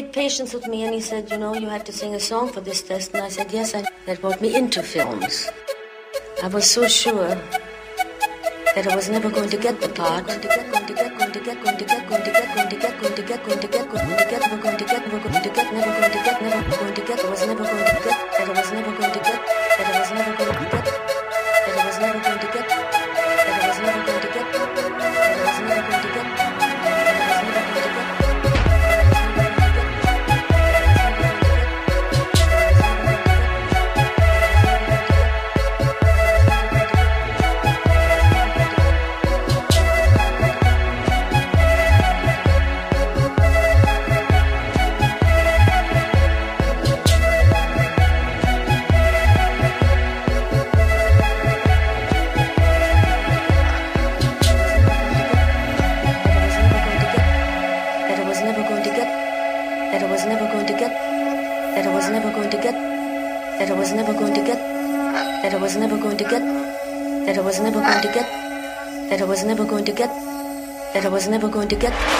had patience with me and he said, you know, you have to sing a song for this test. And I said, yes, I, that brought me into films. I was so sure that I was never going to get the part. Get, going to to get,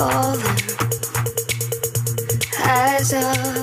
falling as I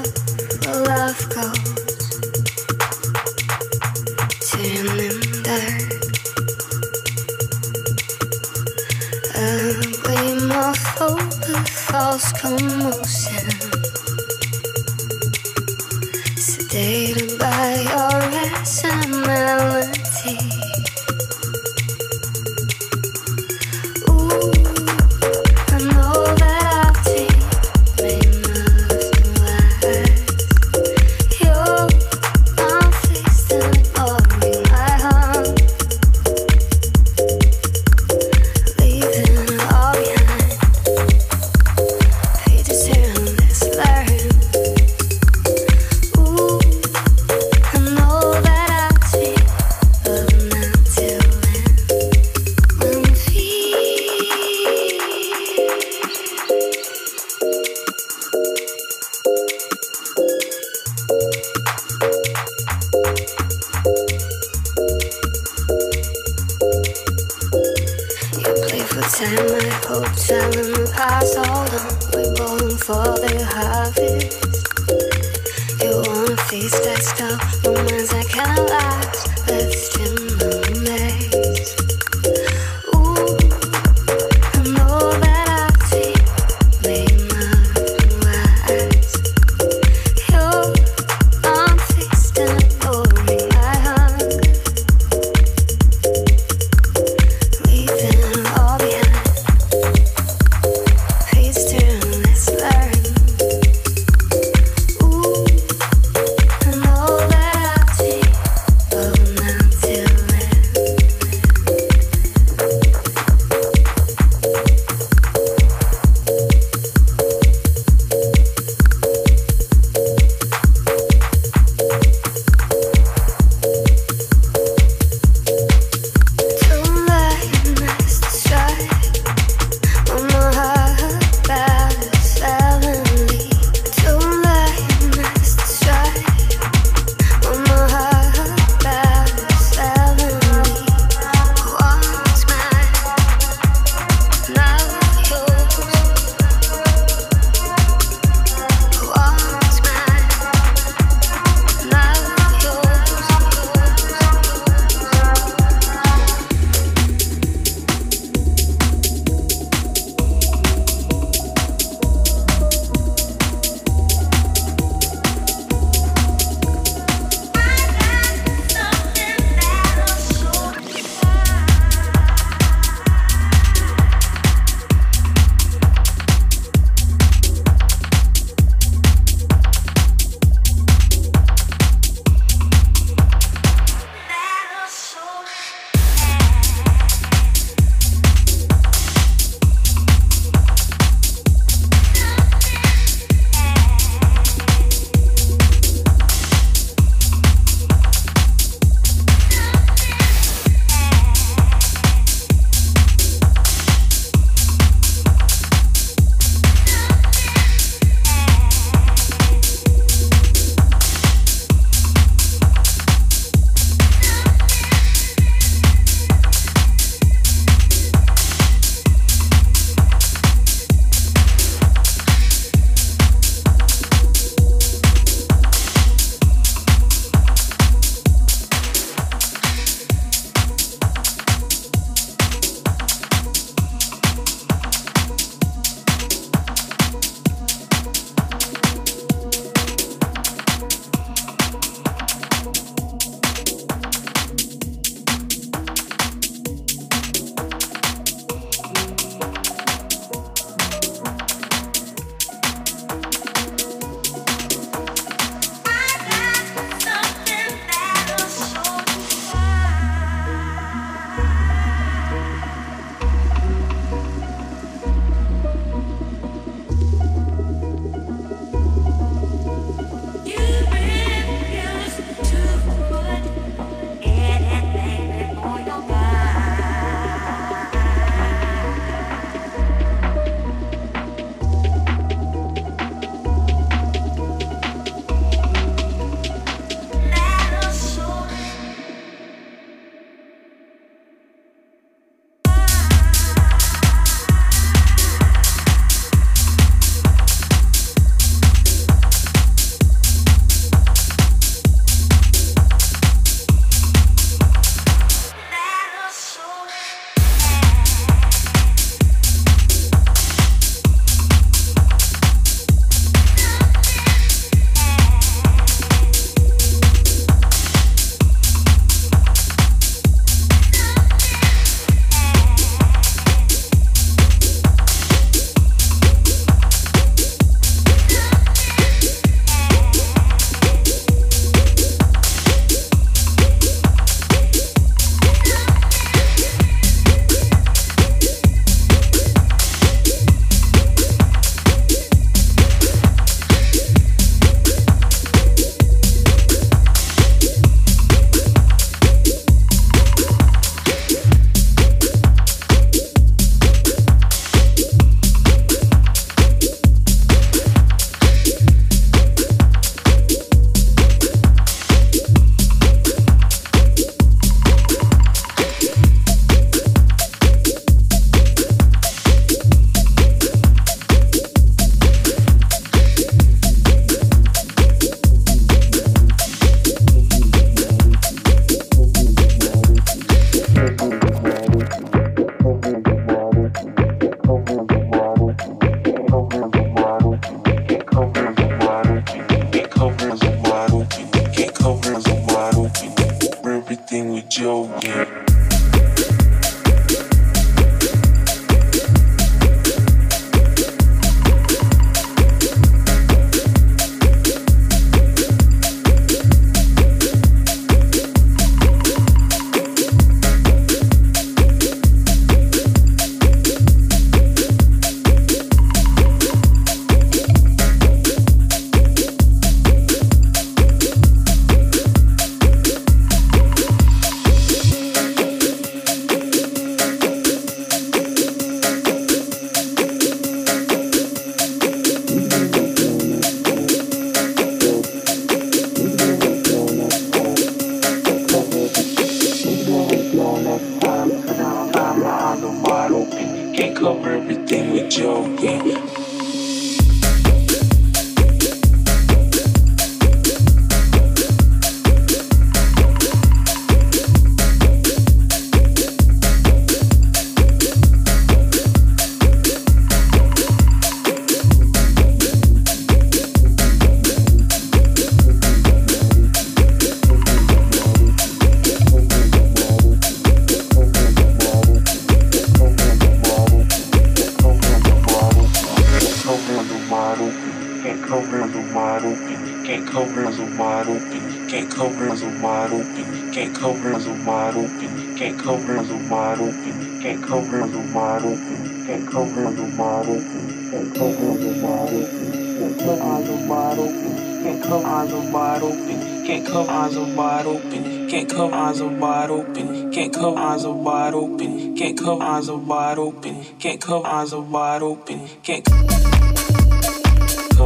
Can't cover eyes are wide open. Can't cover eyes are wide open. Can't cover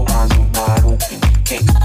eyes are wide open. Can't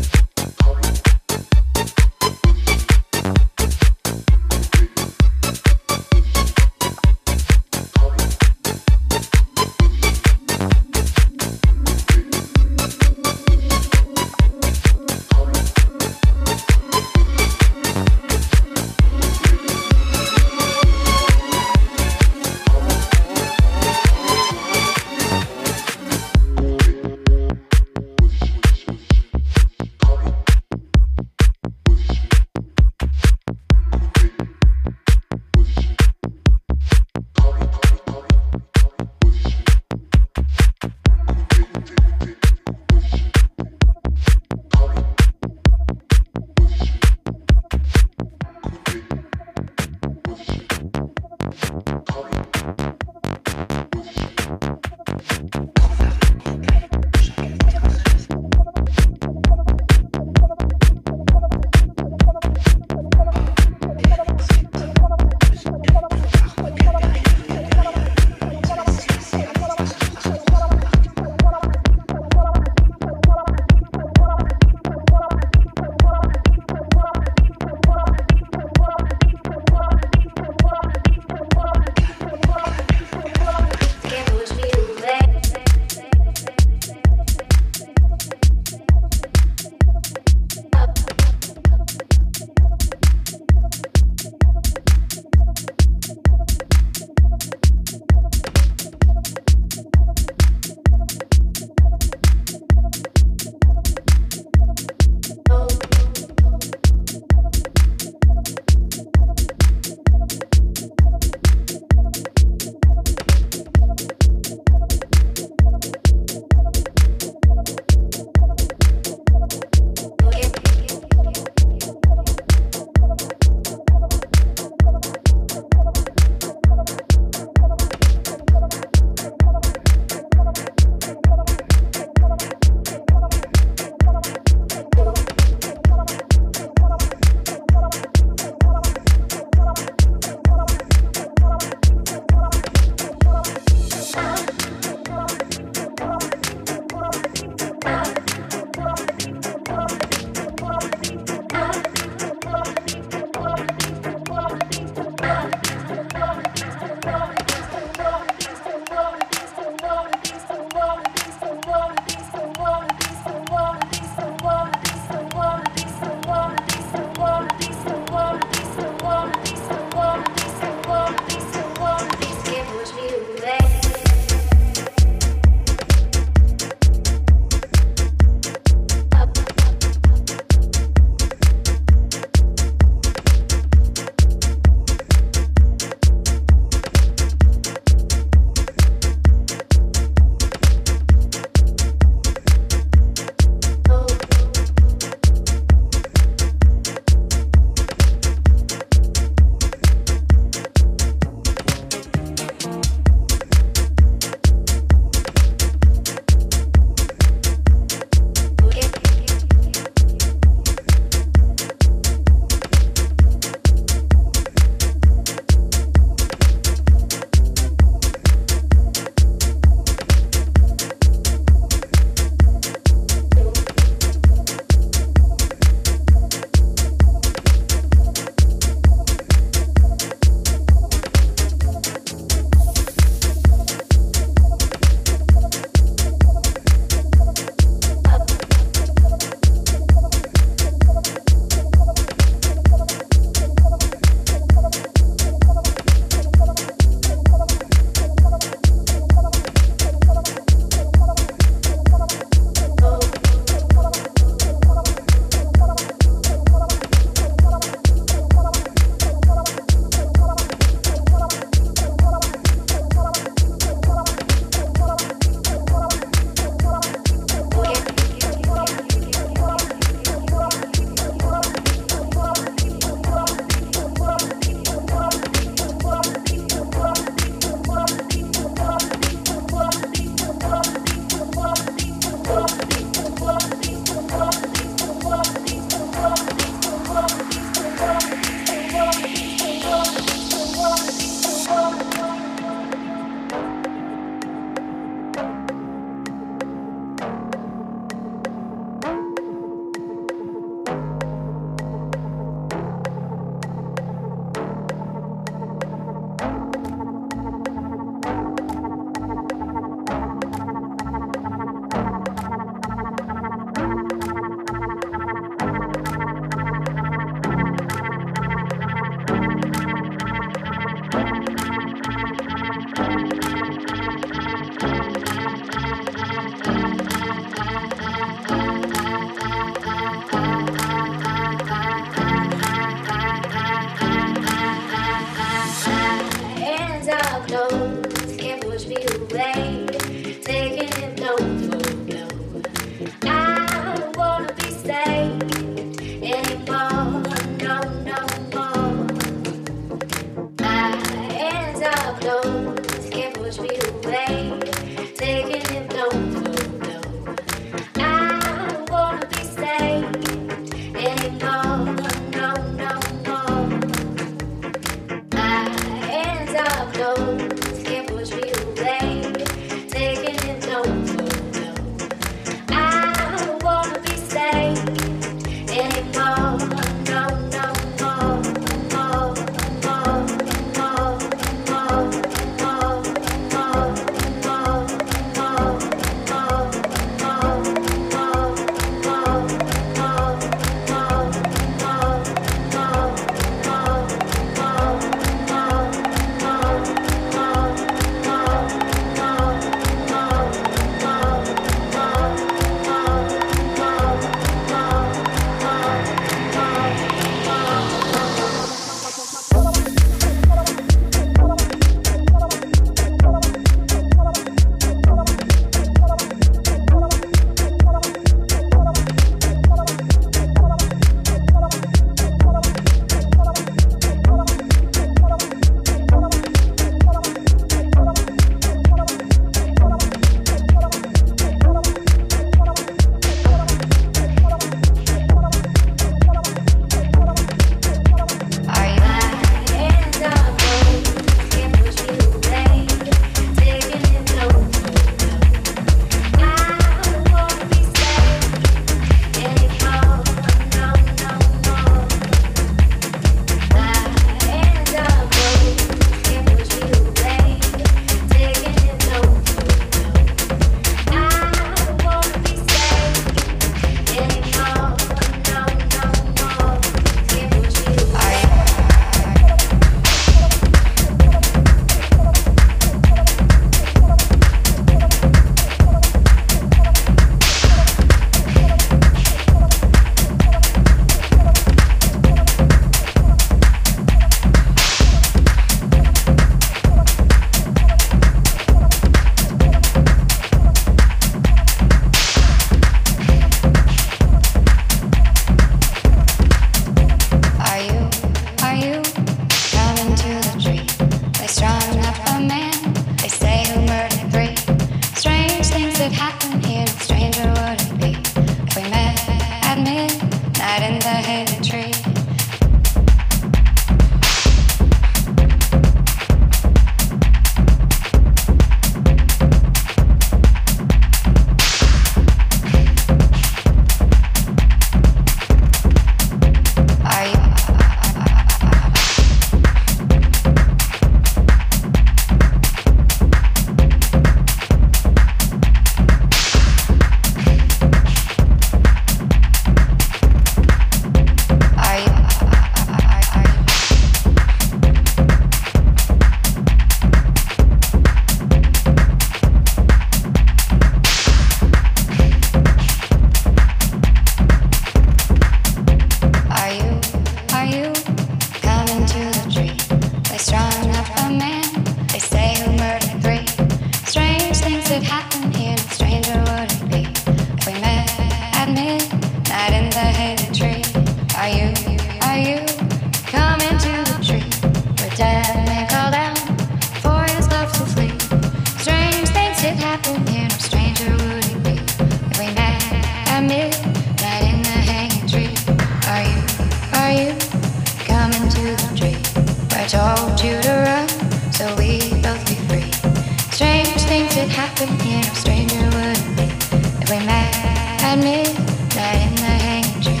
at midnight in the hanging tree.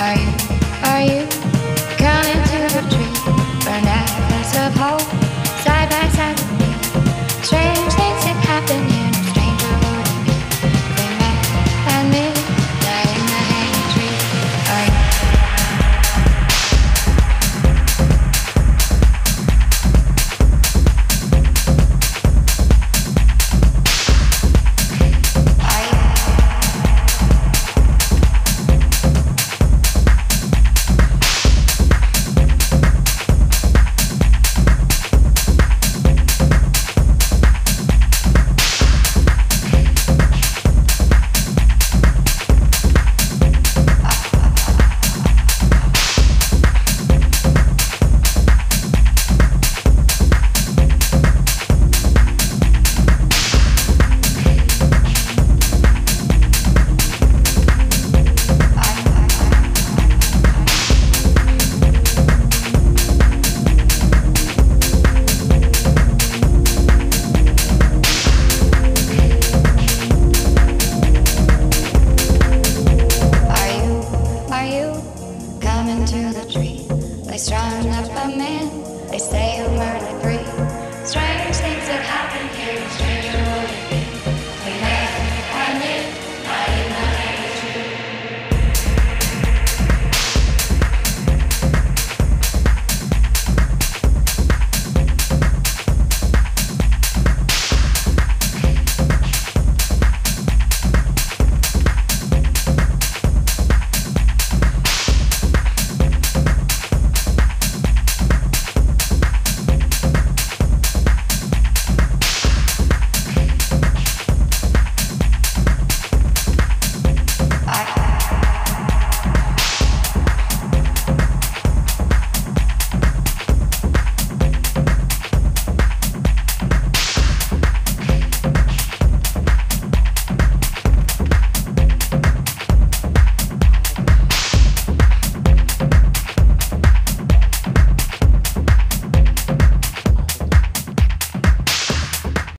Are you, are you?